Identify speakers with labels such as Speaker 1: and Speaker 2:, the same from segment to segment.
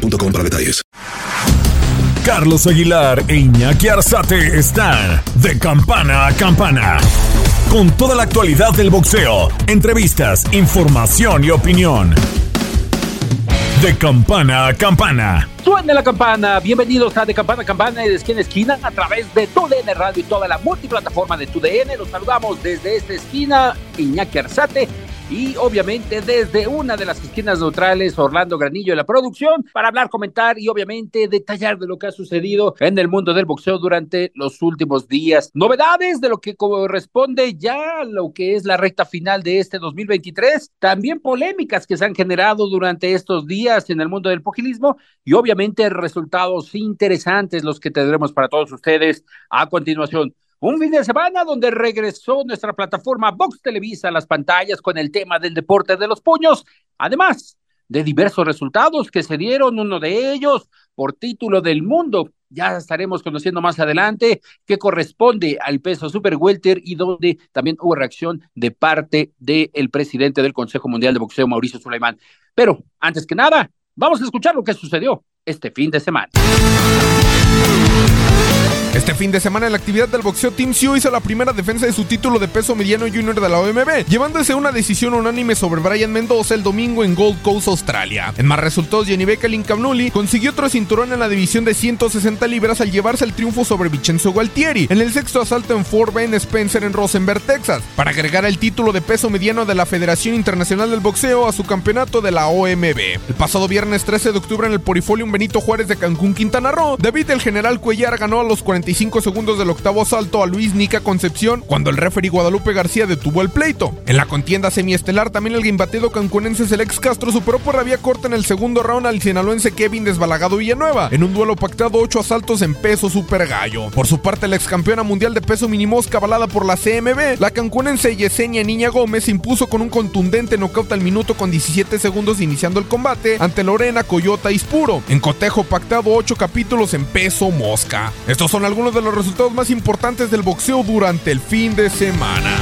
Speaker 1: para detalles.
Speaker 2: Carlos Aguilar e Iñaki Arzate están de campana a campana. Con toda la actualidad del boxeo, entrevistas, información y opinión. De campana a campana.
Speaker 3: Suene la campana. Bienvenidos a De Campana a Campana y de esquina a esquina a través de TUDN Radio y toda la multiplataforma de TUDN. Los saludamos desde esta esquina, Iñaki Arzate y obviamente desde una de las esquinas neutrales, Orlando Granillo de la producción, para hablar, comentar y obviamente detallar de lo que ha sucedido en el mundo del boxeo durante los últimos días. Novedades de lo que corresponde ya a lo que es la recta final de este 2023, también polémicas que se han generado durante estos días en el mundo del pugilismo y obviamente resultados interesantes los que tendremos para todos ustedes a continuación. Un fin de semana donde regresó nuestra plataforma Vox Televisa a las pantallas con el tema del deporte de los puños, además de diversos resultados que se dieron, uno de ellos por título del mundo. Ya estaremos conociendo más adelante que corresponde al peso super welter y donde también hubo reacción de parte del presidente del Consejo Mundial de Boxeo, Mauricio Suleiman. Pero antes que nada, vamos a escuchar lo que sucedió este fin de semana.
Speaker 4: Este fin de semana en la actividad del boxeo Team Sue hizo la primera defensa de su título de peso mediano junior de la OMB, llevándose una decisión unánime sobre Brian Mendoza el domingo en Gold Coast, Australia. En más resultados, Jenny Beckel Camnuli consiguió otro cinturón en la división de 160 libras al llevarse el triunfo sobre Vincenzo Gualtieri en el sexto asalto en Fort Bend Spencer en Rosenberg, Texas, para agregar el título de peso mediano de la Federación Internacional del Boxeo a su campeonato de la OMB. El pasado viernes 13 de octubre en el Porifolium Benito Juárez de Cancún, Quintana Roo, David el General Cuellar ganó a los 40 segundos del octavo asalto a Luis Nica Concepción cuando el referee Guadalupe García detuvo el pleito. En la contienda semiestelar también el guimbateo cancunense Selex Castro superó por la corta en el segundo round al sinaloense Kevin Desbalagado Villanueva en un duelo pactado ocho asaltos en peso super gallo. Por su parte la ex campeona mundial de peso minimosca avalada por la CMB, la cancunense Yesenia Niña Gómez impuso con un contundente knockout al minuto con 17 segundos iniciando el combate ante Lorena Coyota Ispuro. En cotejo pactado ocho capítulos en peso mosca. Estos son algunos de los resultados más importantes del boxeo durante el fin de semana.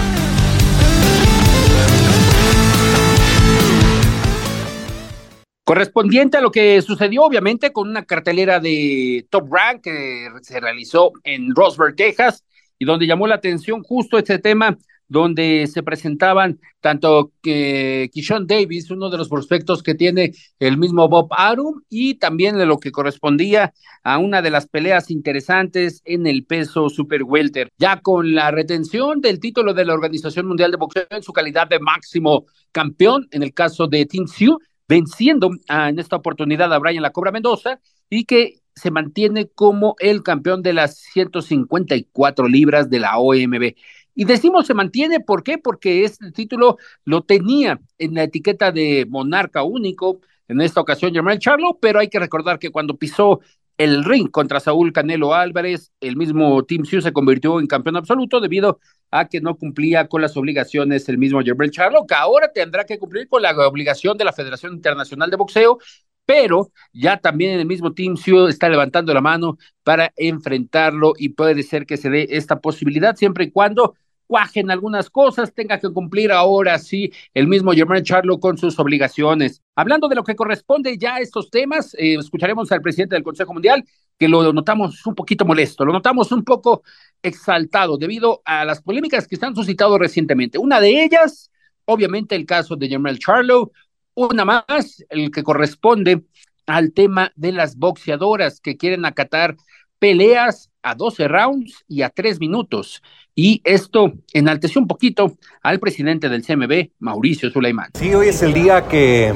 Speaker 3: Correspondiente a lo que sucedió, obviamente, con una cartelera de Top Rank que se realizó en Rosberg, Texas, y donde llamó la atención justo este tema donde se presentaban tanto que Kishon Davis, uno de los prospectos que tiene el mismo Bob Arum, y también de lo que correspondía a una de las peleas interesantes en el peso super welter, ya con la retención del título de la Organización Mundial de Boxeo en su calidad de máximo campeón, en el caso de Tim Sioux, venciendo en esta oportunidad a Brian La Cobra Mendoza, y que se mantiene como el campeón de las 154 libras de la OMB. Y decimos se mantiene, ¿por qué? Porque este título lo tenía en la etiqueta de monarca único, en esta ocasión Germán Charlo, pero hay que recordar que cuando pisó el ring contra Saúl Canelo Álvarez, el mismo Team Sioux se convirtió en campeón absoluto debido a que no cumplía con las obligaciones el mismo Germán Charlo, que ahora tendrá que cumplir con la obligación de la Federación Internacional de Boxeo, pero ya también el mismo Team Sioux está levantando la mano para enfrentarlo y puede ser que se dé esta posibilidad siempre y cuando cuajen algunas cosas, tenga que cumplir ahora sí el mismo Germán Charlo con sus obligaciones. Hablando de lo que corresponde ya a estos temas, eh, escucharemos al presidente del Consejo Mundial, que lo notamos un poquito molesto, lo notamos un poco exaltado debido a las polémicas que se han suscitado recientemente. Una de ellas, obviamente, el caso de Germán Charlo, una más, el que corresponde al tema de las boxeadoras que quieren acatar peleas a 12 rounds y a 3 minutos. Y esto enalteció un poquito al presidente del CMB, Mauricio Suleiman.
Speaker 5: Sí, hoy es el día que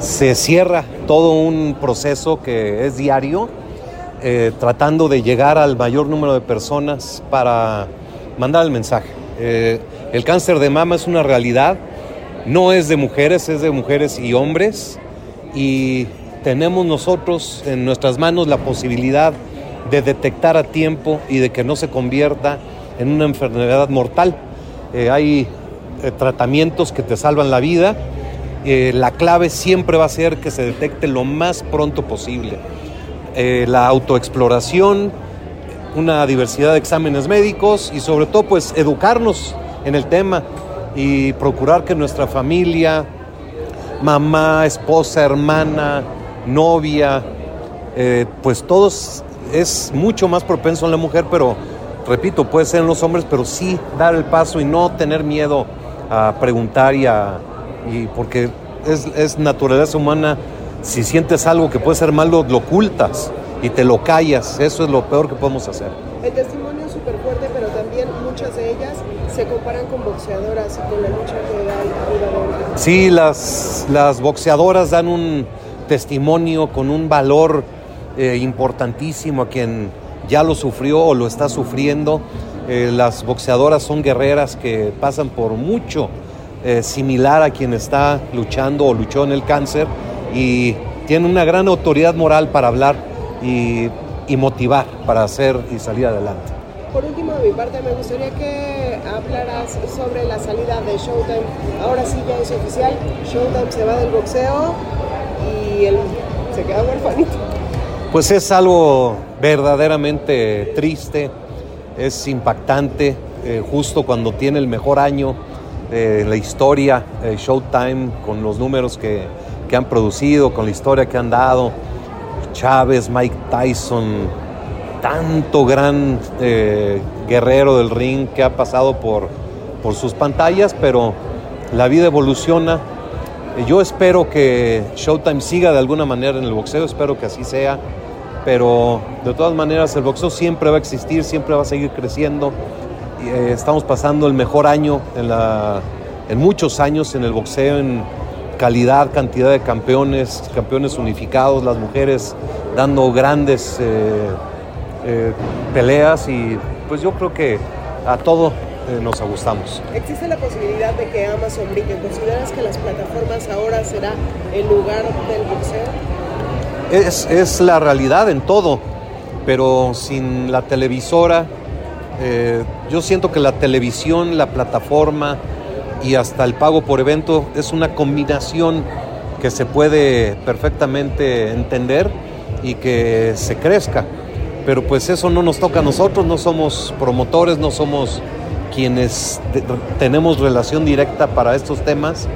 Speaker 5: se cierra todo un proceso que es diario, eh, tratando de llegar al mayor número de personas para mandar el mensaje. Eh, el cáncer de mama es una realidad, no es de mujeres, es de mujeres y hombres. Y tenemos nosotros en nuestras manos la posibilidad de detectar a tiempo y de que no se convierta en una enfermedad mortal. Eh, hay eh, tratamientos que te salvan la vida. Eh, la clave siempre va a ser que se detecte lo más pronto posible. la autoexploración, una diversidad de exámenes médicos y sobre todo pues educarnos en el tema y procurar que nuestra familia, mamá, esposa, hermana, novia, pues todos es mucho más propenso en la mujer, pero repito, puede ser en los hombres, pero sí dar el paso y no tener miedo a preguntar y a. Y porque es, es naturaleza humana. Si sientes algo que puede ser malo, lo ocultas y te lo callas. Eso es lo peor que podemos hacer.
Speaker 6: El testimonio es súper fuerte, pero también muchas de ellas se comparan con boxeadoras y con la lucha que da de
Speaker 5: Sí, las, las boxeadoras dan un testimonio con un valor eh, importantísimo a quien ya lo sufrió o lo está sufriendo. Eh, las boxeadoras son guerreras que pasan por mucho eh, similar a quien está luchando o luchó en el cáncer y tienen una gran autoridad moral para hablar y, y motivar para hacer y salir adelante.
Speaker 6: Por último, de mi parte, me gustaría que hablaras sobre la salida de Showtime. Ahora sí ya es oficial, Showtime se va del boxeo y él se queda huérfanito.
Speaker 5: Pues es algo verdaderamente triste, es impactante, eh, justo cuando tiene el mejor año de la historia, eh, Showtime, con los números que, que, han producido, con la historia que han dado, Chávez, Mike Tyson, tanto gran eh, guerrero del ring que ha pasado por, por sus pantallas, pero la vida evoluciona. Yo espero que Showtime siga de alguna manera en el boxeo, espero que así sea pero de todas maneras el boxeo siempre va a existir, siempre va a seguir creciendo. Eh, estamos pasando el mejor año en, muchos años en el boxeo, en calidad, cantidad de campeones, campeones unificados, las mujeres dando grandes eh, eh, peleas y pues yo creo que a todo eh, nos ajustamos.
Speaker 6: ¿Existe la posibilidad de que Amazon brinque? ¿Consideras que las plataformas ahora será el lugar del boxeo?
Speaker 5: es, la realidad en todo, pero sin la televisora, eh, yo siento que la televisión, la plataforma y hasta el pago por evento es una combinación que se puede perfectamente entender y que se crezca. Pero pues eso no nos toca a nosotros, no somos promotores, no somos quienes tenemos relación directa para estos temas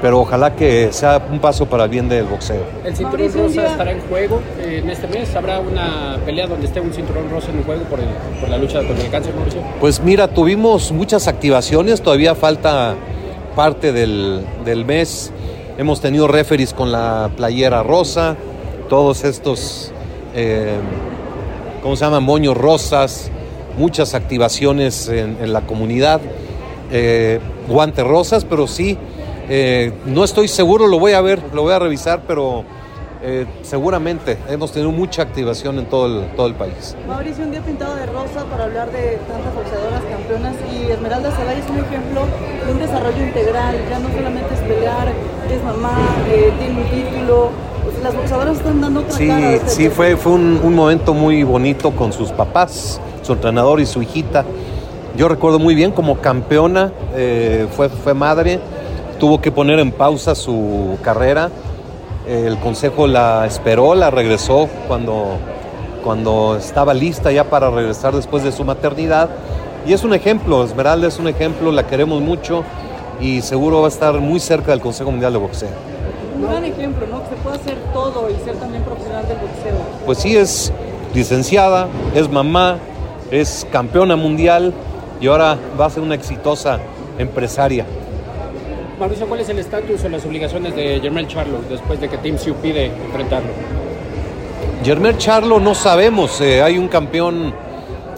Speaker 5: pero ojalá que sea un paso para el bien del boxeo.
Speaker 3: El cinturón rosa estará en juego eh, en este mes. ¿Habrá una pelea donde esté un cinturón rosa en juego por, por la lucha contra el cáncer, Mauricio?
Speaker 5: Pues mira, tuvimos muchas activaciones, todavía falta parte del, del mes. Hemos tenido referees con la playera rosa, todos estos, eh, ¿cómo se llama? Moños rosas, muchas activaciones en, en la comunidad. Eh, guantes rosas, pero sí eh, no estoy seguro, lo voy a ver, lo voy a revisar, pero eh, seguramente hemos tenido mucha activación en todo el, todo el país.
Speaker 6: Mauricio, un día pintado de rosa para hablar de tantas boxeadoras campeonas y Esmeralda Zelaya es un ejemplo de un desarrollo integral, ya no solamente es pelear, es mamá, eh, tiene un título, pues, las boxeadoras están dando otra
Speaker 5: Sí,
Speaker 6: cara este
Speaker 5: sí, fue, fue un, un momento muy bonito con sus papás, su entrenador y su hijita. Yo recuerdo muy bien como campeona, fue, fue madre, tuvo que poner en pausa su carrera. El consejo la esperó, la regresó cuando, cuando estaba lista ya para regresar después de su maternidad. Y es un ejemplo, Esmeralda es un ejemplo, la queremos mucho y seguro va a estar muy cerca del Consejo Mundial de Boxeo.
Speaker 6: Un gran ejemplo, ¿no? Que se puede hacer todo y ser también profesional del boxeo.
Speaker 5: Pues sí, es licenciada, es mamá, es campeona mundial y ahora va a ser una exitosa empresaria.
Speaker 3: Mauricio, ¿cuál es el estatus o las obligaciones de Germel Charlo después de que Team Siu pide enfrentarlo?
Speaker 5: Germel Charlo no sabemos, eh, hay un campeón,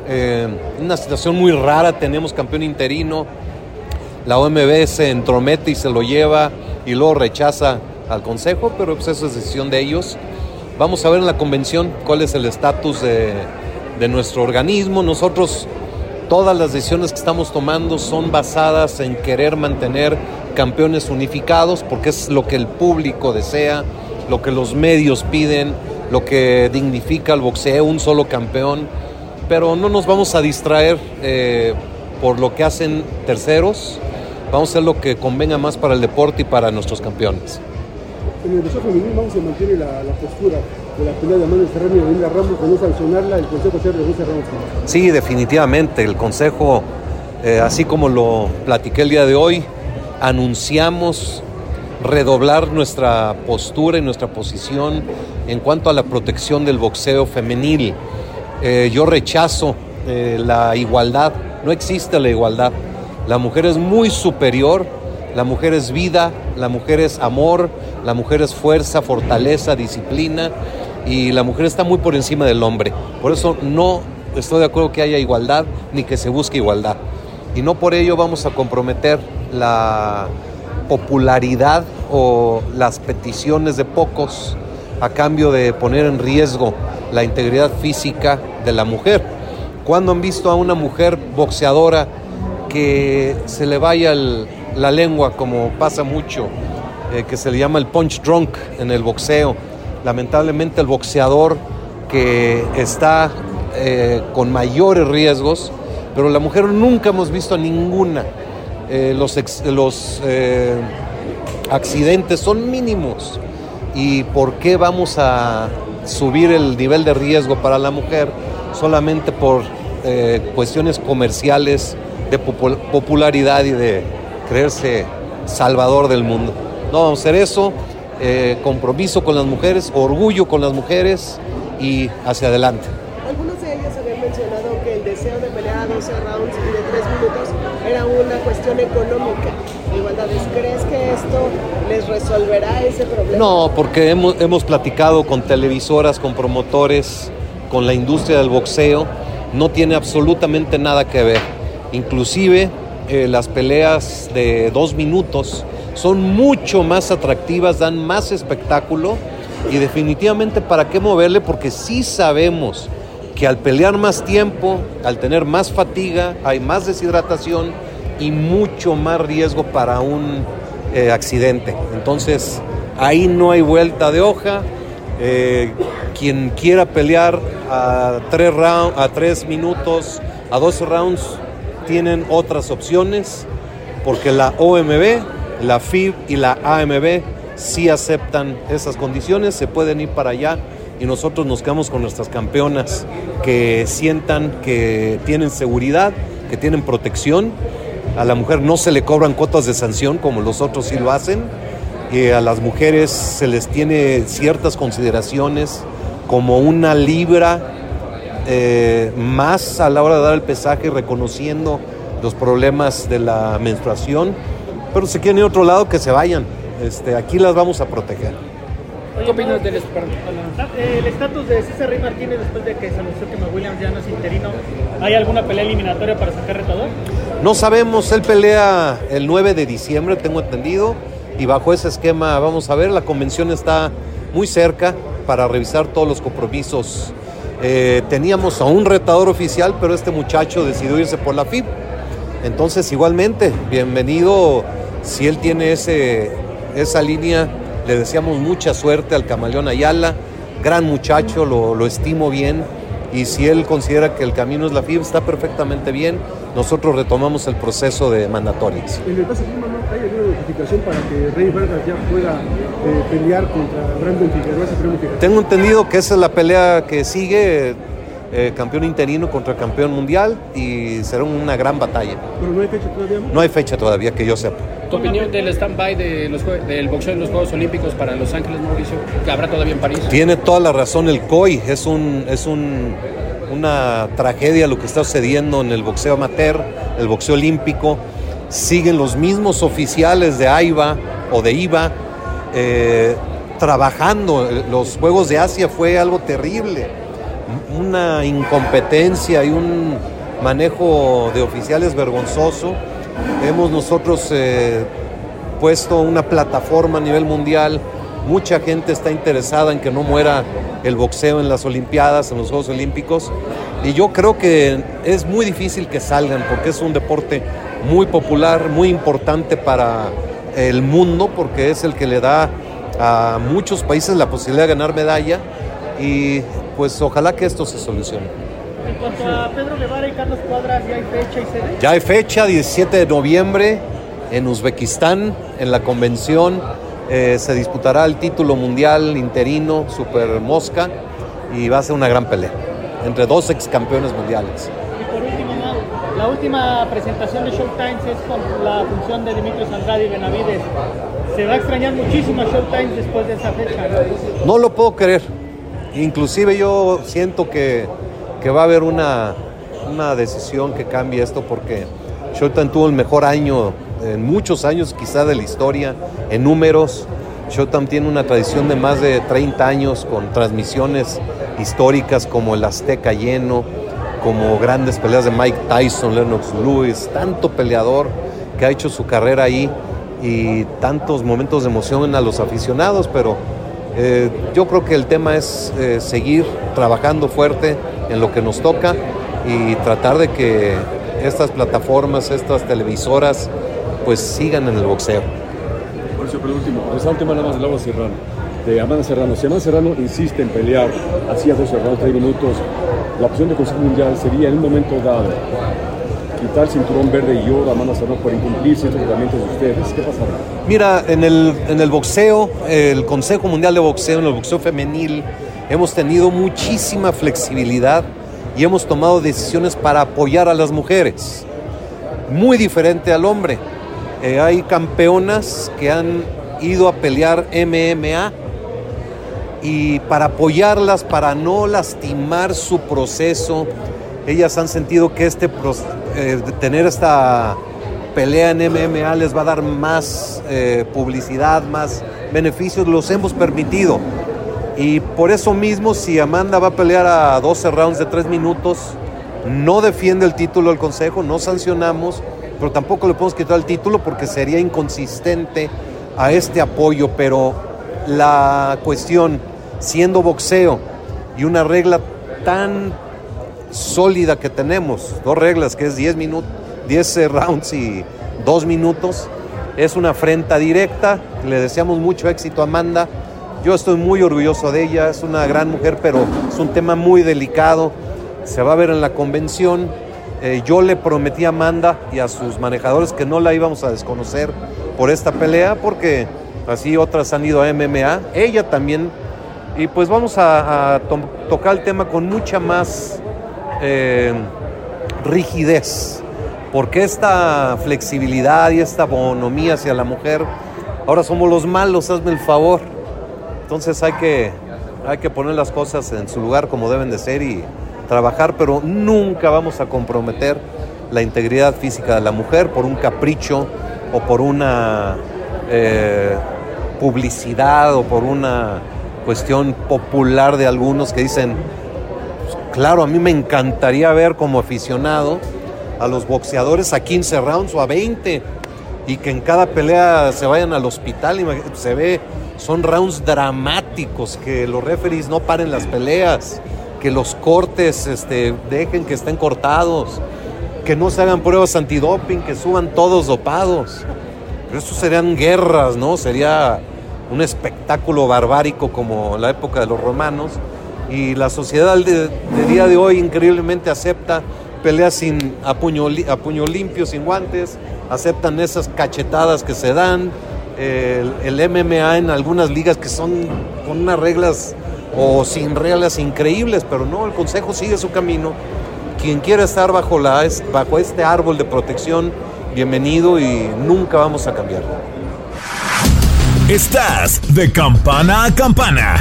Speaker 5: eh, una situación muy rara, tenemos campeón interino, la OMB se entromete y se lo lleva y luego rechaza al consejo, pero pues eso es decisión de ellos. Vamos a ver en la convención cuál es el estatus de, de nuestro organismo. Nosotros todas las decisiones que estamos tomando son basadas en querer mantener campeones unificados porque es lo que el público desea, lo que los medios piden, lo que dignifica al boxeo, un solo campeón, pero no nos vamos a distraer eh, por lo que hacen terceros, vamos a hacer lo que convenga más para el deporte y para nuestros campeones.
Speaker 7: En el vamos a mantener la postura la pelea de Manuel Serrano y Avenida Ramos de no sancionarla, el Consejo se reduce Ramos.
Speaker 5: Sí, definitivamente, el Consejo, eh, así como lo platiqué el día de hoy, anunciamos redoblar nuestra postura y nuestra posición en cuanto a la protección del boxeo femenil. Eh, yo rechazo eh, la igualdad, no existe la igualdad. La mujer es muy superior, la mujer es vida, la mujer es amor, la mujer es fuerza, fortaleza, disciplina y la mujer está muy por encima del hombre. Por eso no estoy de acuerdo que haya igualdad ni que se busque igualdad. Y no por ello vamos a comprometer la popularidad o las peticiones de pocos a cambio de poner en riesgo la integridad física de la mujer. Cuando han visto a una mujer boxeadora que se le vaya la lengua, como pasa mucho, eh, que se le llama el punch drunk en el boxeo? Lamentablemente el boxeador que está eh, con mayores riesgos, pero la mujer nunca hemos visto ninguna. Eh, los eh, accidentes son mínimos. ¿Y por qué vamos a subir el nivel de riesgo para la mujer solamente por cuestiones comerciales, de popularidad y de creerse salvador del mundo? No vamos a hacer eso. Eh, compromiso con las mujeres, orgullo con las mujeres y hacia adelante.
Speaker 8: Algunos de ellos habían mencionado que el deseo de pelear a 12 rounds y de 3 minutos era una cuestión económica. Igualdades, ¿crees que esto les resolverá ese problema?
Speaker 5: No, porque hemos, hemos platicado con televisoras, con promotores, con la industria del boxeo, no tiene absolutamente nada que ver. Inclusive eh, las peleas de dos minutos son mucho más atractivas, dan más espectáculo y definitivamente para qué moverle porque sí sabemos que al pelear más tiempo, al tener más fatiga, hay más deshidratación y mucho más riesgo para un eh, accidente. Entonces ahí no hay vuelta de hoja. Eh, quien quiera pelear a tres, round, a tres minutos, a 12 rounds, tienen otras opciones porque la OMB la FIB y la AMB sí aceptan esas condiciones, se pueden ir para allá y nosotros nos quedamos con nuestras campeonas que sientan que tienen seguridad, que tienen protección. A la mujer no se le cobran cuotas de sanción como los otros sí lo hacen. Y a las mujeres se les tiene ciertas consideraciones como una libra eh, más a la hora de dar el pesaje, reconociendo los problemas de la menstruación pero si quieren ir a otro lado, que se vayan. Este, aquí las vamos a proteger.
Speaker 9: ¿Qué opinas del el estatus de César Rey Martínez después de que se anunció que Williams ya no es interino? ¿Hay alguna pelea eliminatoria para sacar retador?
Speaker 5: No sabemos, él pelea el 9 de diciembre, tengo entendido, y bajo ese esquema vamos a ver, la convención está muy cerca para revisar todos los compromisos. Eh, teníamos a un retador oficial, pero este muchacho decidió irse por la FIB. Entonces, igualmente, bienvenido si él tiene ese, esa línea, le deseamos mucha suerte al Camaleón Ayala, gran muchacho, lo, lo estimo bien. Y si él considera que el camino es la FIB, está perfectamente bien. Nosotros retomamos el proceso de mandatorias.
Speaker 7: En el caso ¿hay alguna notificación para que Rey Vargas ya pueda eh, pelear contra Brandon Figueroa?
Speaker 5: Tengo entendido que esa es la pelea que sigue. Eh, campeón interino contra campeón mundial y será una gran batalla.
Speaker 7: ¿Pero no hay fecha todavía?
Speaker 5: No hay fecha todavía que yo sepa.
Speaker 9: ¿Tu opinión del stand-by de del boxeo en los Juegos Olímpicos para Los Ángeles, Mauricio? ¿Que habrá todavía en París?
Speaker 5: Tiene toda la razón el COI. Es, un, es un, una tragedia lo que está sucediendo en el boxeo amateur, el boxeo olímpico. Siguen los mismos oficiales de AIBA o de IVA eh, trabajando. Los Juegos de Asia fue algo terrible una incompetencia y un manejo de oficiales vergonzoso. Hemos nosotros eh, puesto una plataforma a nivel mundial. Mucha gente está interesada en que no muera el boxeo en las Olimpiadas, en los Juegos Olímpicos. Y yo creo que es muy difícil que salgan porque es un deporte muy popular, muy importante para el mundo, porque es el que le da a muchos países la posibilidad de ganar medalla y pues ojalá que esto se solucione.
Speaker 9: En cuanto a Pedro Guevara y Carlos Cuadras, ¿ya hay fecha y sede?
Speaker 5: Ya hay fecha, 17 de noviembre, en Uzbekistán, en la convención. eh, se disputará el título mundial interino Super Mosca y va a ser una gran pelea entre dos ex campeones mundiales.
Speaker 9: Y por último, la última presentación de Showtime es con la función de Dimitrios Andrade y Benavides. Se va a extrañar muchísimo a Showtime después de esa fecha. No
Speaker 5: lo puedo creer. Inclusive yo siento que, que va a haber una, una decisión que cambie esto porque Showtime tuvo el mejor año en muchos años quizá de la historia en números. Showtime tiene una tradición de más de 30 años con transmisiones históricas como el Azteca lleno, como grandes peleas de Mike Tyson, Lennox Lewis, tanto peleador que ha hecho su carrera ahí y tantos momentos de emoción a los aficionados, pero eh, yo creo que el tema es eh, seguir trabajando fuerte en lo que nos toca y tratar de que estas plataformas, estas televisoras, pues sigan en el boxeo.
Speaker 10: Por eso, por último, resalto nada más de Laura Serrano, de Amanda Serrano. Si Amanda Serrano insiste en pelear así 12 rounds, 3 minutos, la opción de Consejo Mundial sería en un momento dado quitar cinturón verde y oro a Amanda Serrano por incumplir ciertos reglamentos de ustedes. ¿Qué pasará?
Speaker 5: Mira, en el, en el boxeo, el Consejo Mundial de Boxeo, en el boxeo femenil, hemos tenido muchísima flexibilidad y hemos tomado decisiones para apoyar a las mujeres. Muy diferente al hombre. Eh, hay campeonas que han ido a pelear MMA y para apoyarlas, para no lastimar su proceso, ellas han sentido que este eh, tener esta pelea en MMA les va a dar más eh, publicidad, más beneficios, los hemos permitido. Y por eso mismo, si Amanda va a pelear a 12 rounds de 3 minutos, no defiende el título del Consejo, no sancionamos, pero tampoco le podemos quitar el título porque sería inconsistente a este apoyo. Pero la cuestión, siendo boxeo y una regla tan sólida que tenemos, dos reglas que es 10 minutos, 10 eh, rounds y 2 minutos, es una afrenta directa. Le deseamos mucho éxito a Amanda. Yo estoy muy orgulloso de ella, es una gran mujer, pero es un tema muy delicado. Se va a ver en la convención. Eh, yo le prometí a Amanda y a sus manejadores que no la íbamos a desconocer por esta pelea, porque así otras han ido a MMA. Ella también. Y pues vamos a, a to- tocar el tema con mucha más eh, rigidez, porque esta flexibilidad y esta bonomía hacia la mujer, ahora somos los malos, hazme el favor. Entonces hay que, hay que poner las cosas en su lugar como deben de ser y trabajar, pero nunca vamos a comprometer la integridad física de la mujer por un capricho o por una eh, publicidad o por una cuestión popular de algunos que dicen, Claro, a mí me encantaría ver como aficionado a los boxeadores a 15 rounds o a 20 y que en cada pelea se vayan al hospital. Se ve, son rounds dramáticos, que los referees no paren las peleas, que los cortes este, dejen que estén cortados, que no se hagan pruebas antidoping, que suban todos dopados. Pero eso serían guerras, ¿no? Sería un espectáculo barbárico como la época de los romanos. Y la sociedad de, día de hoy increíblemente acepta peleas sin a puño, limpio, sin guantes, aceptan esas cachetadas que se dan, el, MMA en algunas ligas que son con unas reglas o sin reglas increíbles, pero no, el Consejo sigue su camino. Quien quiera estar bajo, la, bajo este árbol de protección, bienvenido y nunca vamos a cambiar.
Speaker 2: Estás de campana a campana.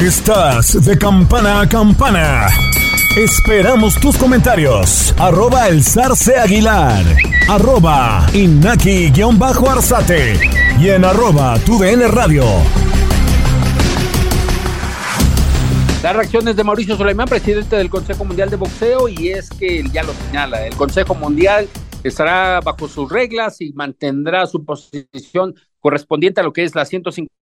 Speaker 2: Estás de campana a campana. Esperamos tus comentarios. Arroba el zarce aguilar. Arroba inaki-arzate. Y en arroba tu DN radio.
Speaker 3: Las reacciones de Mauricio Sulaimán, presidente del Consejo Mundial de Boxeo, y es que ya lo señala, el Consejo Mundial estará bajo sus reglas y mantendrá su posición correspondiente a lo que es la 150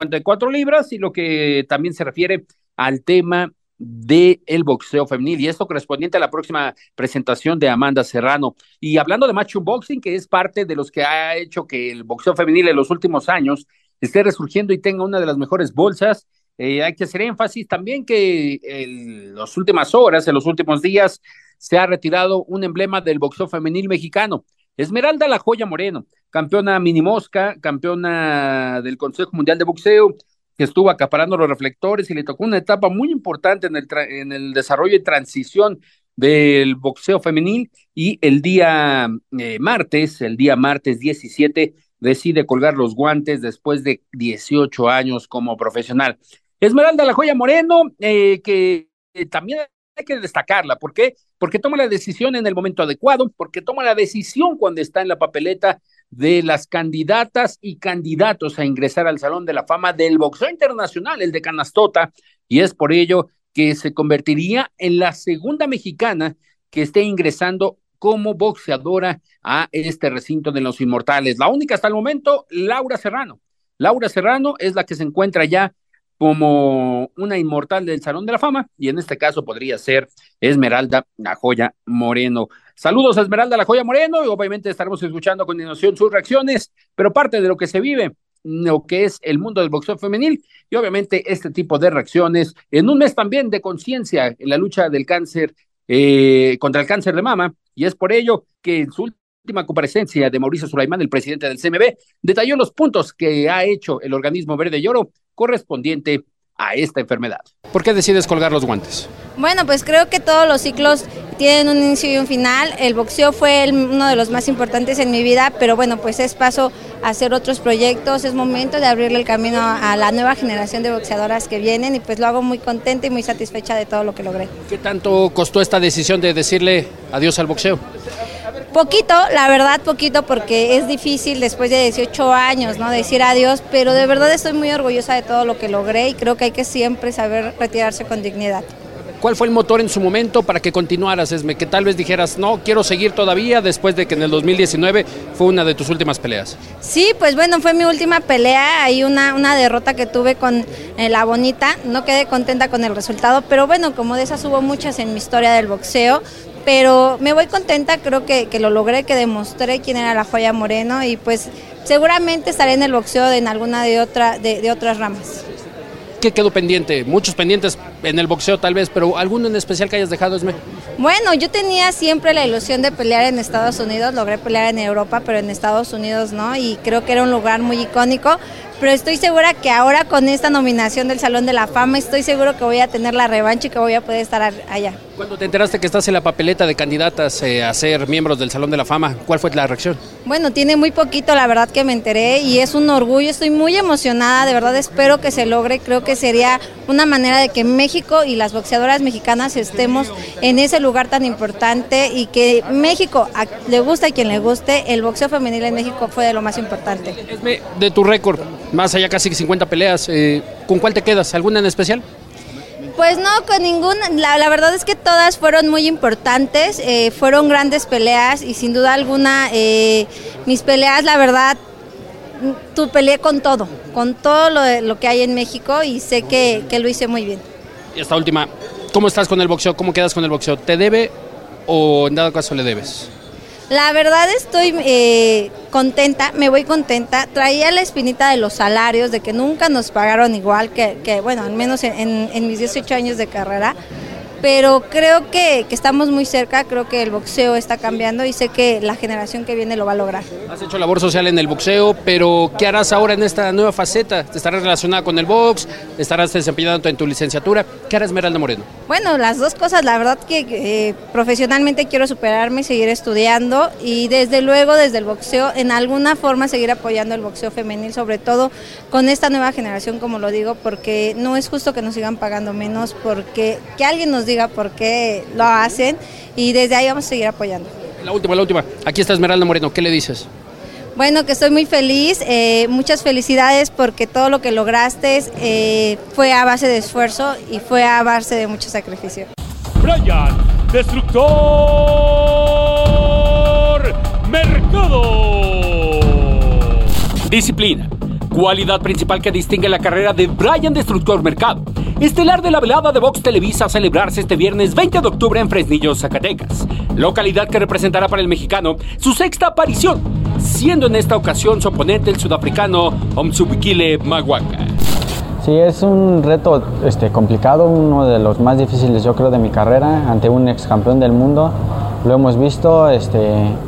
Speaker 3: 54 libras y lo que también se refiere al tema del el boxeo femenil y esto correspondiente a la próxima presentación de Amanda Serrano. Y hablando de Macho Boxing, que es parte de los que ha hecho que el boxeo femenil en los últimos años esté resurgiendo y tenga una de las mejores bolsas, eh, hay que hacer énfasis también que en las últimas horas, en los últimos días, se ha retirado un emblema del boxeo femenil mexicano. Esmeralda La Joya Moreno, campeona mini mosca, campeona del Consejo Mundial de Boxeo, que estuvo acaparando los reflectores y le tocó una etapa muy importante en el, desarrollo y transición del boxeo femenil y el día eh, martes, el día martes 17, decide colgar los guantes después de 18 años como profesional. Esmeralda La Joya Moreno, eh, que eh, también hay que destacarla. ¿Por qué? Porque toma la decisión en el momento adecuado, porque toma la decisión cuando está en la papeleta de las candidatas y candidatos a ingresar al Salón de la Fama del Boxeo Internacional, el de Canastota, y es por ello que se convertiría en la segunda mexicana que esté ingresando como boxeadora a este recinto de los inmortales. La única hasta el momento, Laura Serrano. Laura Serrano es la que se encuentra ya como una inmortal del Salón de la Fama, y en este caso podría ser Esmeralda La Joya Moreno. Saludos a Esmeralda La Joya Moreno, y obviamente estaremos escuchando a continuación sus reacciones, pero parte de lo que se vive, lo que es el mundo del boxeo femenil, y obviamente este tipo de reacciones en un mes también de conciencia en la lucha del cáncer eh, contra el cáncer de mama, y es por ello que en su última comparecencia de Mauricio Sulaimán, el presidente del CMB, detalló los puntos que ha hecho el organismo Verde y Oro correspondiente a esta enfermedad.
Speaker 11: ¿Por qué decides colgar los guantes?
Speaker 12: Bueno, pues creo que todos los ciclos tienen un inicio y un final. El boxeo fue uno de los más importantes en mi vida, pero bueno, pues es paso a hacer otros proyectos, es momento de abrirle el camino a la nueva generación de boxeadoras que vienen y pues lo hago muy contenta y muy satisfecha de todo lo que logré.
Speaker 11: ¿Qué tanto costó esta decisión de decirle adiós al boxeo?
Speaker 12: Poquito, la verdad poquito, porque es difícil después de 18 años, ¿no? Decir adiós, pero de verdad estoy muy orgullosa de todo lo que logré y creo que hay que siempre saber retirarse con dignidad.
Speaker 11: ¿Cuál fue el motor en su momento para que continuaras, Esme? Que tal vez dijeras, no, quiero seguir todavía después de que en el 2019 fue una de tus últimas peleas.
Speaker 12: Sí, pues bueno, fue mi última pelea, hay una, una derrota que tuve con eh, la bonita, no quedé contenta con el resultado, pero bueno, como de esas hubo muchas en mi historia del boxeo, pero me voy contenta, creo que, que, lo logré, que demostré quién era la joya Moreno y pues seguramente estaré en el boxeo en alguna de, otra, de, de otras ramas.
Speaker 11: ¿Qué quedó pendiente? Muchos pendientes en el boxeo tal vez, pero ¿alguno en especial que hayas dejado, Esme?
Speaker 12: Bueno, yo tenía siempre la ilusión de pelear en Estados Unidos, logré pelear en Europa, pero en Estados Unidos no, y creo que era un lugar muy icónico, pero estoy segura que ahora con esta nominación del Salón de la Fama, estoy seguro que voy a tener la revancha y que voy a poder estar allá.
Speaker 11: Cuando te enteraste que estás en la papeleta de candidatas eh, a ser miembros del Salón de la Fama, ¿cuál fue la reacción?
Speaker 12: Bueno, tiene muy poquito, la verdad que me enteré y es un orgullo, estoy muy emocionada, de verdad espero que se logre, creo que sería una manera de que México y las boxeadoras mexicanas estemos en ese lugar tan importante y que México le gusta a quien le guste, el boxeo femenil en México fue de lo más importante.
Speaker 11: De tu récord, más allá casi 50 peleas, eh, ¿con cuál te quedas? ¿Alguna en especial?
Speaker 12: Pues no, con ninguna. La, verdad es que todas fueron muy importantes, eh, fueron grandes peleas y sin duda alguna eh, mis peleas, la verdad, tú peleé con todo, con todo lo, lo que hay en México y sé que, que lo hice muy bien.
Speaker 11: Y esta última, ¿cómo estás con el boxeo? ¿Cómo quedas con el boxeo? ¿Te debe o en dado caso le debes?
Speaker 12: La verdad estoy eh, contenta, me voy contenta. Traía la espinita de los salarios, de que nunca nos pagaron igual que, que bueno, al menos en, en mis 18 años de carrera pero creo que, estamos muy cerca, creo que el boxeo está cambiando y sé que la generación que viene lo va a lograr.
Speaker 11: Has hecho labor social en el boxeo, pero ¿qué harás ahora en esta nueva faceta? ¿Te estarás relacionada con el box? ¿Estarás desempeñando en tu licenciatura? ¿Qué hará Esmeralda Moreno?
Speaker 12: Bueno, las dos cosas, la verdad que eh, profesionalmente quiero superarme, seguir estudiando y desde luego desde el boxeo en alguna forma seguir apoyando el boxeo femenil, sobre todo con esta nueva generación, como lo digo, porque no es justo que nos sigan pagando menos, porque que alguien nos diga por qué lo hacen y desde ahí vamos a seguir apoyando.
Speaker 11: La última, la última. Aquí está Esmeralda Moreno, ¿qué le dices?
Speaker 12: Bueno, que estoy muy feliz, eh, muchas felicidades porque todo lo que lograste eh, fue a base de esfuerzo y fue a base de mucho sacrificio.
Speaker 3: Brian, destructor Mercado. Disciplina, cualidad principal que distingue la carrera de Brian Destructor Mercado estelar de la velada de Vox Televisa a celebrarse este viernes 20 de octubre en Fresnillo, Zacatecas, localidad que representará para el mexicano su sexta aparición, siendo en esta ocasión su oponente el sudafricano Omsubikile Maguaca.
Speaker 13: Sí, es un reto este, complicado, uno de los más difíciles yo creo de mi carrera, ante un ex campeón del mundo. Lo hemos visto, este,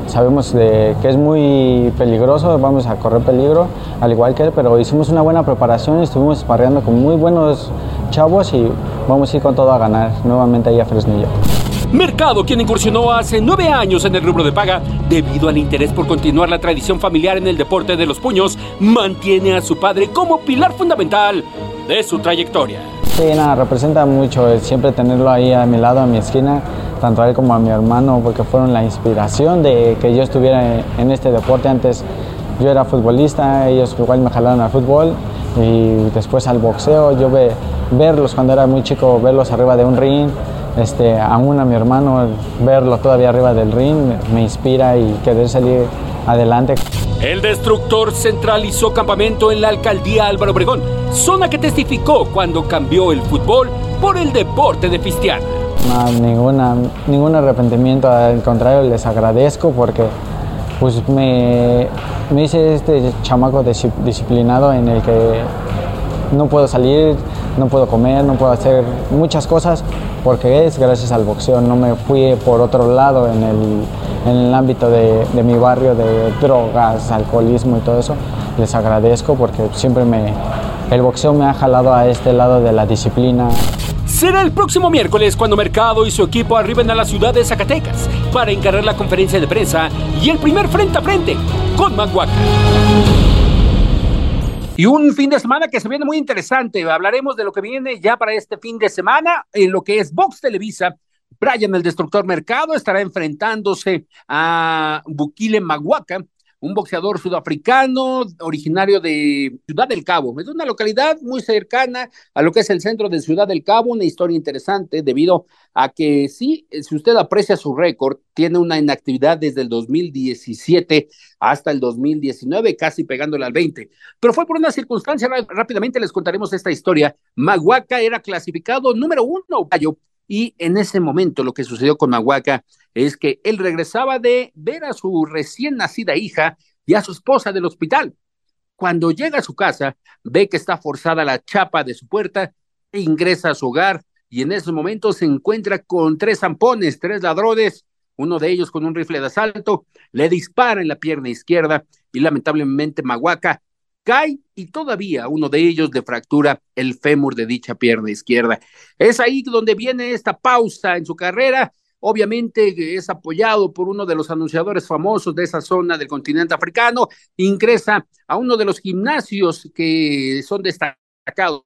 Speaker 13: sabemos que es muy peligroso, vamos a correr peligro, al igual que él, pero hicimos una buena preparación, estuvimos esparreando con muy buenos chavos y vamos a ir con todo a ganar nuevamente ahí a Fresnillo.
Speaker 3: Mercado, quien incursionó hace nueve años en el rubro de paga, debido al interés por continuar la tradición familiar en el deporte de los puños, mantiene a su padre como pilar fundamental de su trayectoria.
Speaker 13: Sí, nada, representa mucho siempre tenerlo ahí a mi lado, a mi esquina, tanto a él como a mi hermano, porque fueron la inspiración de que yo estuviera en este deporte. Antes yo era futbolista, ellos igual me jalaron al fútbol y después al boxeo. Yo ve, verlos cuando era muy chico, verlos arriba de un ring, este, aún a mi hermano, verlo todavía arriba del ring, me inspira y querer salir adelante.
Speaker 3: El destructor centralizó campamento en la alcaldía Álvaro Obregón, zona que testificó cuando cambió el fútbol por el deporte de Fistiana.
Speaker 13: No, ninguna, ningún arrepentimiento, al contrario, les agradezco porque pues me, me hice este chamaco disciplinado en el que no puedo salir, no puedo comer, no puedo hacer muchas cosas porque es gracias al boxeo. No me fui por otro lado en el, en el ámbito de, de, mi barrio de drogas, alcoholismo y todo eso. Les agradezco porque siempre me, el boxeo me ha jalado a este lado de la disciplina.
Speaker 3: Será el próximo miércoles cuando Mercado y su equipo arriben a la ciudad de Zacatecas para encargar la conferencia de prensa y el primer frente a frente con Maguaca. Y un fin de semana que se viene muy interesante. Hablaremos de lo que viene ya para este fin de semana en lo que es Vox Televisa. Brian, el destructor mercado, estará enfrentándose a Bukile Maguaca, un boxeador sudafricano originario de Ciudad del Cabo. Es una localidad muy cercana a lo que es el centro de Ciudad del Cabo, una historia interesante debido a que sí, si usted aprecia su récord, tiene una inactividad desde el 2017 hasta el 2019, casi pegándole al 20. Pero fue por una circunstancia, rápidamente les contaremos esta historia. Maguaca era clasificado número uno, y en ese momento lo que sucedió con Mahuaca es que él regresaba de ver a su recién nacida hija y a su esposa del hospital. Cuando llega a su casa, ve que está forzada la chapa de su puerta e ingresa a su hogar y en ese momento se encuentra con tres zampones, tres ladrones, uno de ellos con un rifle de asalto, le dispara en la pierna izquierda y lamentablemente Mahuaca cae y todavía uno de ellos le fractura el fémur de dicha pierna izquierda. Es ahí donde viene esta pausa en su carrera. Obviamente es apoyado por uno de los anunciadores famosos de esa zona del continente africano. Ingresa a uno de los gimnasios que son destacados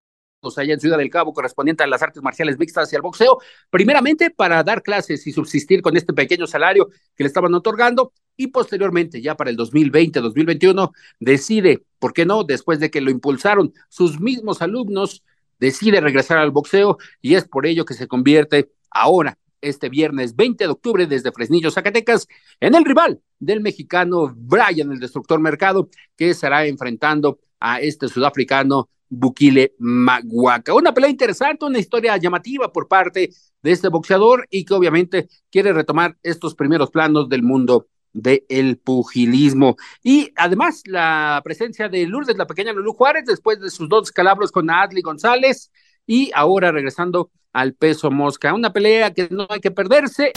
Speaker 3: allá en Ciudad del Cabo, correspondiente a las artes marciales mixtas y al boxeo, primeramente para dar clases y subsistir con este pequeño salario que le estaban otorgando, y posteriormente, ya para el 2020-2021, decide, ¿por qué no? Después de que lo impulsaron sus mismos alumnos, decide regresar al boxeo y es por ello que se convierte ahora, este viernes 20 de octubre, desde Fresnillo, Zacatecas, en el rival del mexicano Brian, el destructor mercado, que estará enfrentando a este sudafricano Bukile Maguaca. Una pelea interesante, una historia llamativa por parte de este boxeador y que obviamente quiere retomar estos primeros planos del mundo del pugilismo. Y además la presencia de Lourdes, la pequeña Lulu Juárez, después de sus dos calabros con Adli González y ahora regresando al peso mosca. Una pelea que no hay que perderse.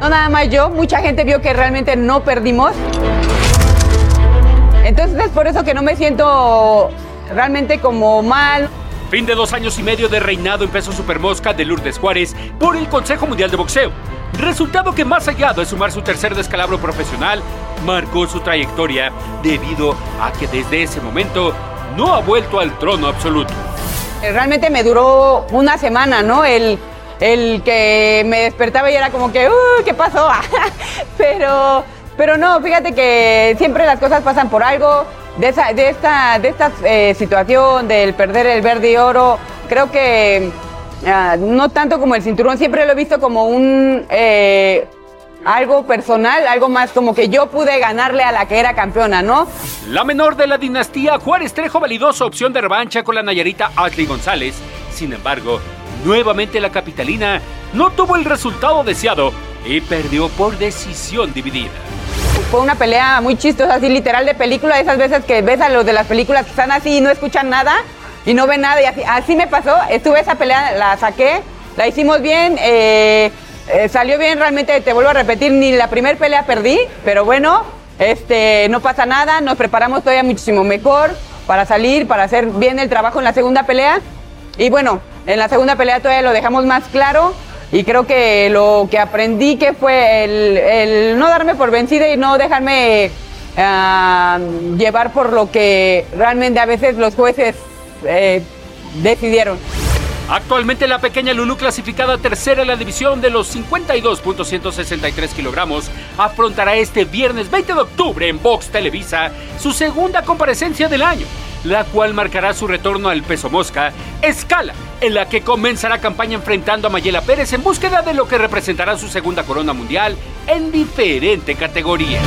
Speaker 14: No nada más yo, mucha gente vio que realmente no perdimos. Entonces es por eso que no me siento realmente como mal.
Speaker 15: Fin de dos años y medio de reinado en peso supermosca de Lourdes Juárez por el Consejo Mundial de Boxeo. Resultado que más allá de sumar su tercer descalabro profesional, marcó su trayectoria debido a que desde ese momento no ha vuelto al trono absoluto.
Speaker 14: Realmente me duró una semana, ¿no? El, el que me despertaba y era como que, uh, ¿qué pasó? Pero pero no, fíjate que siempre las cosas pasan por algo. De, esta, de eh, situación del perder el verde y oro, creo que ah, no tanto como el cinturón, siempre lo he visto como un eh, algo personal, algo más como que yo pude ganarle a la que era campeona, ¿no?
Speaker 15: La menor de la dinastía, Juárez Trejo validó su opción de revancha con la Nayarita Ashley González. Sin embargo, nuevamente la capitalina no tuvo el resultado deseado y perdió por decisión dividida
Speaker 14: fue una pelea muy chistosa, así literal de película, esas veces que ves a los de las películas que están así y no escuchan nada y no ven nada y así, me pasó, estuve esa pelea, la saqué, la hicimos bien, eh, eh, salió bien realmente, te vuelvo a repetir, ni la primera pelea perdí, pero bueno, este, no pasa nada, nos preparamos todavía muchísimo mejor para salir, para hacer bien el trabajo en la segunda pelea y bueno, en la segunda pelea todavía lo dejamos más claro y creo que lo que aprendí que fue el, no darme por vencida y no dejarme ah, llevar por lo que realmente a veces los jueces eh, decidieron.
Speaker 15: Actualmente la pequeña Lulu, clasificada tercera en la división de los 52.163 kilogramos, afrontará este viernes 20 de octubre en Box Televisa su segunda comparecencia del año la cual marcará su retorno al peso mosca, escala en la que comenzará campaña enfrentando a Mayela Pérez en búsqueda de lo que representará su segunda corona mundial en diferente categoría.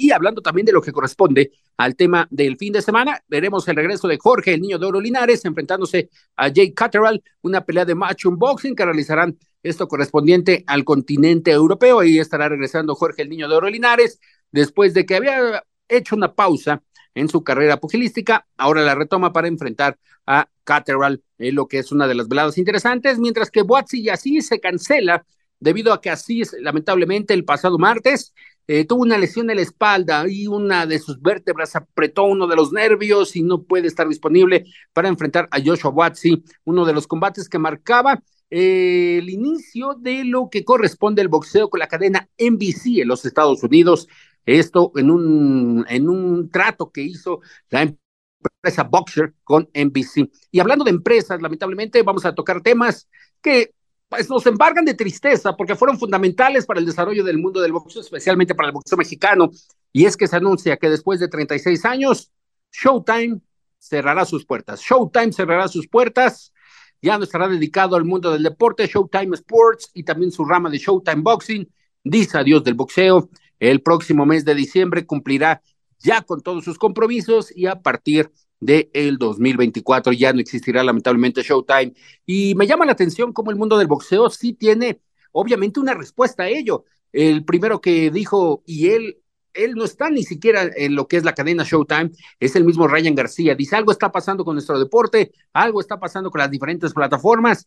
Speaker 3: Y hablando también de lo que corresponde al tema del fin de semana, veremos el regreso de Jorge, el niño de Oro Linares, enfrentándose a Jake Catterall, una pelea de match boxing que realizarán esto correspondiente al continente europeo. Ahí estará regresando Jorge, el niño de Oro Linares, después de que había hecho una pausa en su carrera pugilística. Ahora la retoma para enfrentar a Caterall, eh, lo que es una de las veladas interesantes, mientras que Boatsy y así se cancela debido a que así lamentablemente el pasado martes eh, tuvo una lesión en la espalda y una de sus vértebras apretó uno de los nervios y no puede estar disponible para enfrentar a Joshua Boatsy, uno de los combates que marcaba eh, el inicio de lo que corresponde al boxeo con la cadena NBC en los Estados Unidos. Esto en un, en un trato que hizo la empresa Boxer con NBC. Y hablando de empresas, lamentablemente vamos a tocar temas que pues, nos embargan de tristeza porque fueron fundamentales para el desarrollo del mundo del boxeo, especialmente para el boxeo mexicano. Y es que se anuncia que después de 36 años, Showtime cerrará sus puertas. Showtime cerrará sus puertas. Ya no estará dedicado al mundo del deporte, Showtime Sports y también su rama de Showtime Boxing. Dice adiós del boxeo el próximo mes de diciembre cumplirá ya con todos sus compromisos y a partir de el 2024 ya no existirá lamentablemente Showtime. Y me llama la atención cómo el mundo del boxeo sí tiene obviamente una respuesta a ello. El primero que dijo, y él, él no está ni siquiera en lo que es la cadena Showtime, es el mismo Ryan García. Dice, algo está pasando con nuestro deporte, algo está pasando con las diferentes plataformas.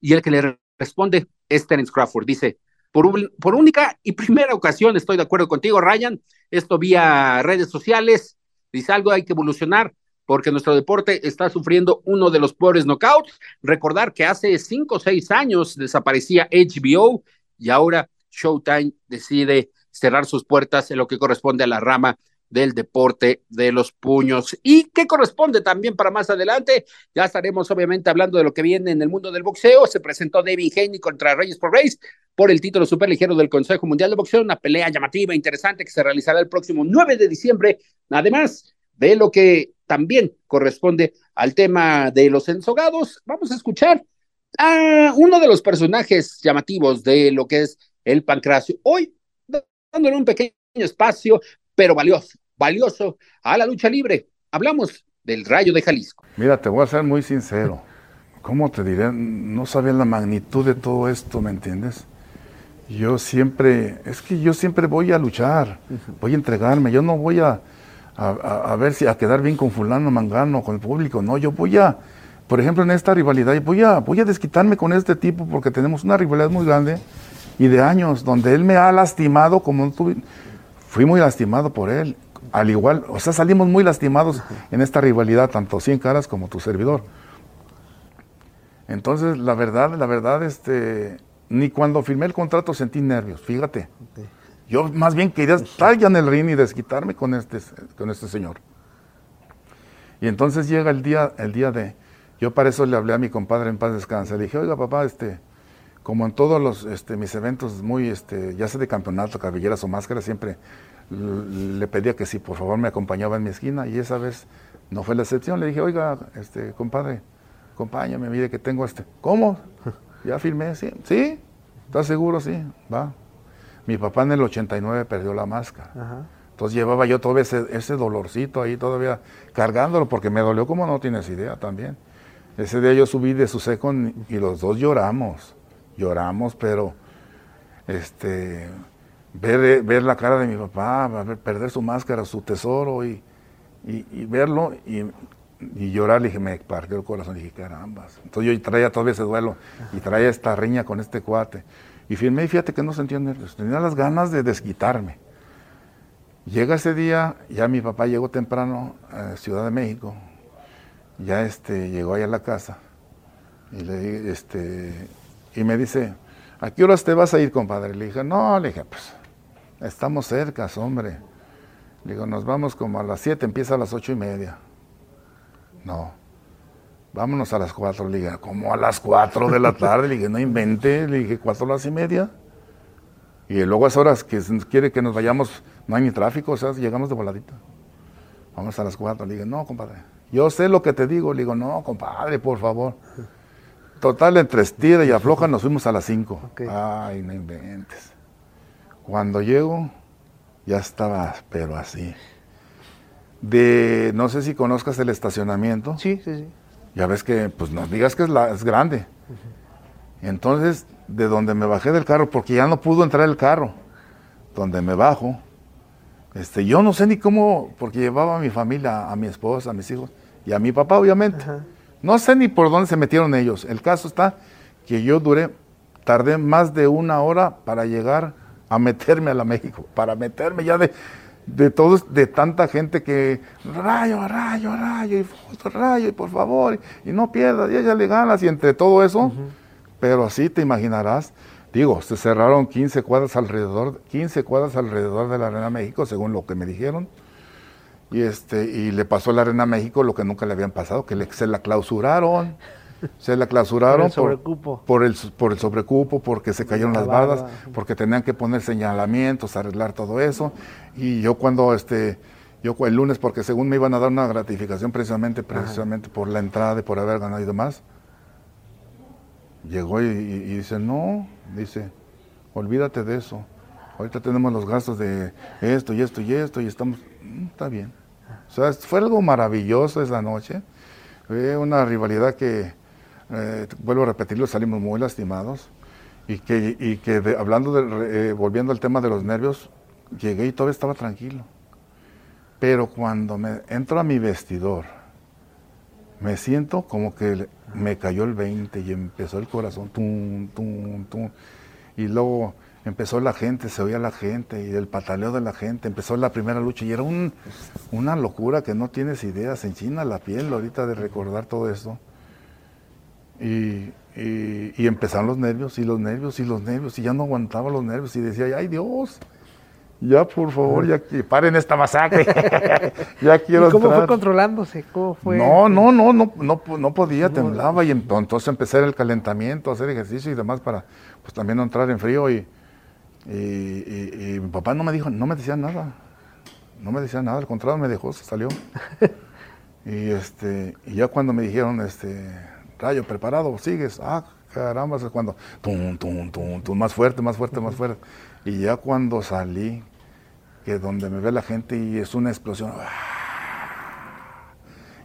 Speaker 3: Y el que le responde es Terence Crawford. Dice, por, por única y primera ocasión, estoy de acuerdo contigo, Ryan, esto vía redes sociales, dice algo, hay que evolucionar porque nuestro deporte está sufriendo uno de los peores knockouts. Recordar que hace cinco o seis años desaparecía HBO y ahora Showtime decide cerrar sus puertas en lo que corresponde a la rama del deporte de los puños. Y qué corresponde también para más adelante, ya estaremos obviamente hablando de lo que viene en el mundo del boxeo. Se presentó David Haney contra Reyes por Reyes por el título superligero del Consejo Mundial de Boxeo, una pelea llamativa, interesante que se realizará el próximo 9 de diciembre. Además de lo que también corresponde al tema de los ensogados, vamos a escuchar a uno de los personajes llamativos de lo que es el pancracio. Hoy, dándole un pequeño espacio pero valioso, valioso a la lucha libre. Hablamos del Rayo de Jalisco.
Speaker 16: Mira, te voy a ser muy sincero. ¿Cómo te diré? No sabía la magnitud de todo esto, ¿me entiendes? Yo siempre, es que yo siempre voy a luchar, voy a entregarme, yo no voy a, a, ver si a quedar bien con fulano, mangano, con el público, no, yo voy a, por ejemplo, en esta rivalidad, voy a, voy a desquitarme con este tipo porque tenemos una rivalidad muy grande y de años, donde él me ha lastimado como tú, fui muy lastimado por él. Al igual, o sea, salimos muy lastimados en esta rivalidad, tanto Cien Caras como tu servidor. Entonces, la verdad, la verdad, este, ni cuando firmé el contrato sentí nervios, fíjate. Yo más bien quería en el ring y desquitarme con este, con este señor. Y entonces llega el día, el día de, yo para eso le hablé a mi compadre en paz descansa, le dije, oiga papá, este, como en todos los, este, mis eventos muy, este, ya sea de campeonato, cabelleras o máscaras, siempre le pedía que si por favor me acompañaba en mi esquina y esa vez no fue la excepción. Le dije, oiga, este, compadre, acompáñame, mire que tengo este. ¿Cómo? Ya firmé, sí. ¿Sí? ¿Estás seguro? Sí, va. Mi papá en el 89 perdió la máscara. Entonces llevaba yo todavía ese, ese dolorcito ahí todavía cargándolo porque me dolió como no tienes idea también. Ese día yo subí de su seco y los dos lloramos lloramos, pero este, ver, ver la cara de mi papá, perder su máscara, su tesoro y, verlo y, llorar, le dije, me partió el corazón, dije, carambas. Entonces yo traía todo ese duelo y traía esta riña con este cuate. Y firmé y fíjate que no sentía nervios, tenía las ganas de desquitarme. Llega ese día, ya mi papá llegó temprano a Ciudad de México, ya este, llegó allá a la casa y le este, y me dice, ¿a qué horas te vas a ir, compadre? Le dije, no, le dije, pues estamos cerca, hombre. Le digo, nos vamos como a las 7, empieza a las ocho y media. No, vámonos a las 4. Le dije, como a las 4 de la tarde. Le dije, no invente. Le dije, ¿cuatro horas y media? Y luego a esas horas que quiere que nos vayamos, no hay ni tráfico, o sea, llegamos de voladita. Vamos a las 4. Le dije, no, compadre. Yo sé lo que te digo. Le digo, no, compadre, por favor. Total, entre estira y afloja nos fuimos a las 5. Ay, no inventes. Cuando llego, ya estaba, pero así. De, no sé si conozcas el estacionamiento.
Speaker 9: Sí, sí, sí.
Speaker 16: Ya ves que, pues nos digas que es, la, es grande. Entonces, de donde me bajé del carro, porque ya no pudo entrar el carro, donde me bajo, este, yo no sé ni cómo, porque llevaba a mi familia, a mi esposa, a mis hijos, y a mi papá, obviamente. No sé ni por dónde se metieron ellos. El caso está que yo duré, tardé más de una hora para llegar a meterme a la México, para meterme ya de, de todos, de tanta gente que rayo, rayo, rayo, y rayo, y por favor, y, no pierdas, y le ganas, y entre todo eso, pero así te imaginarás, digo, se cerraron 15 cuadras alrededor, 15 cuadras alrededor de la Arena México, según lo que me dijeron, y este y le pasó a la Arena México lo que nunca le habían pasado, que se la clausuraron. Se la clausuraron
Speaker 9: por el.
Speaker 16: Por, el, por el sobrecupo, porque se cayeron las bardas, porque tenían que poner señalamientos, arreglar todo eso. Y yo cuando este yo el lunes, porque según me iban a dar una gratificación precisamente, precisamente por la entrada y por haber ganado y demás, llegó y, y dice, no, dice, olvídate de eso. Ahorita tenemos los gastos de esto y esto y esto y estamos, mm, está bien. O sea, fue algo maravilloso esa noche. Fue una rivalidad que, eh, vuelvo a repetirlo, salimos muy lastimados. Y que, y que hablando, de, eh, volviendo al tema de los nervios, llegué y todavía estaba tranquilo. Pero cuando me entro a mi vestidor, me siento como que me cayó el 20 y empezó el corazón, tum, tum, tum. Y luego empezó la gente, se oía la gente y el pataleo de la gente, empezó la primera lucha y era un, una locura que no tienes ideas, en China la piel ahorita de recordar todo esto. Y, y, y empezaron los nervios y los nervios y los nervios y ya no aguantaba los nervios y decía, ay Dios, ya por favor, ya que paren esta masacre. ya quiero
Speaker 17: ¿Y cómo
Speaker 16: entrar.
Speaker 17: fue controlándose? ¿Cómo fue?
Speaker 16: No, no, no, no, no, no podía, temblaba y ent- entonces empecé el calentamiento, hacer ejercicio y demás para pues también no entrar en frío y, y, y- y mi papá no me dijo, no me decía nada, no me decía nada, al contrario me dejó, se salió. y este, y ya cuando me dijeron, este, Rayo, preparado, sigues, ah, caramba, es cuando, tum, tum, tum, tum, más fuerte, más fuerte, más fuerte. Y ya cuando salí, que donde me ve la gente y es una explosión,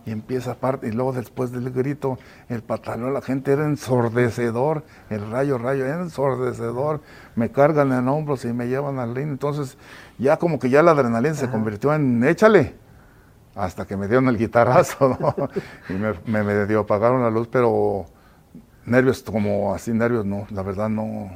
Speaker 16: y empieza aparte, y luego después del grito, el patalón, la gente era ensordecedor, el rayo, rayo, era ensordecedor, me cargan en hombros y me llevan al ring, entonces ya como que ya la adrenalina se convirtió en échale, hasta que me dieron el guitarrazo, ¿no? y me, me medio apagaron la luz, pero nervios como así, nervios no, la verdad no,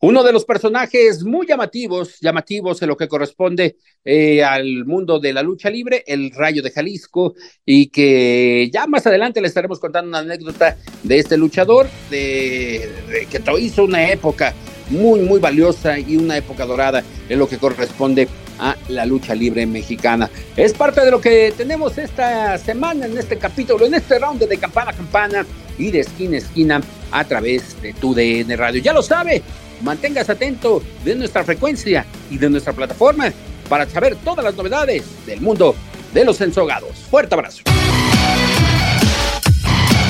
Speaker 3: Uno de los personajes muy llamativos, llamativos en lo que corresponde eh, al mundo de la lucha libre, el Rayo de Jalisco, y que ya más adelante le estaremos contando una anécdota de este luchador, de, de que hizo una época muy, muy valiosa y una época dorada en lo que corresponde a la lucha libre mexicana. Es parte de lo que tenemos esta semana en este capítulo, en este round de campana a campana y de esquina a esquina a través de tu DN Radio. Ya lo sabe, manténgase atento de nuestra frecuencia y de nuestra plataforma para saber todas las novedades del mundo de los ensogados. Fuerte abrazo.